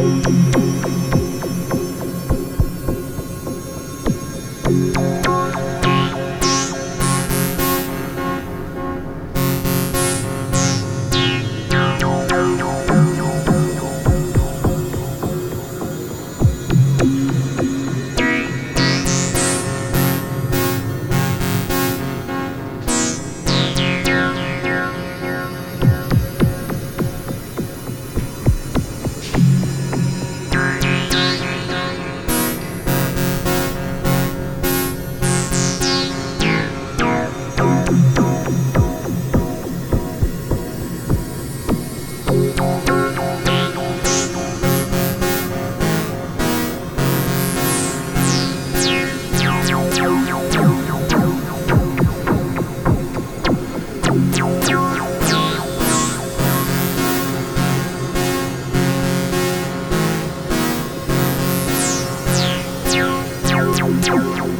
Música Bye.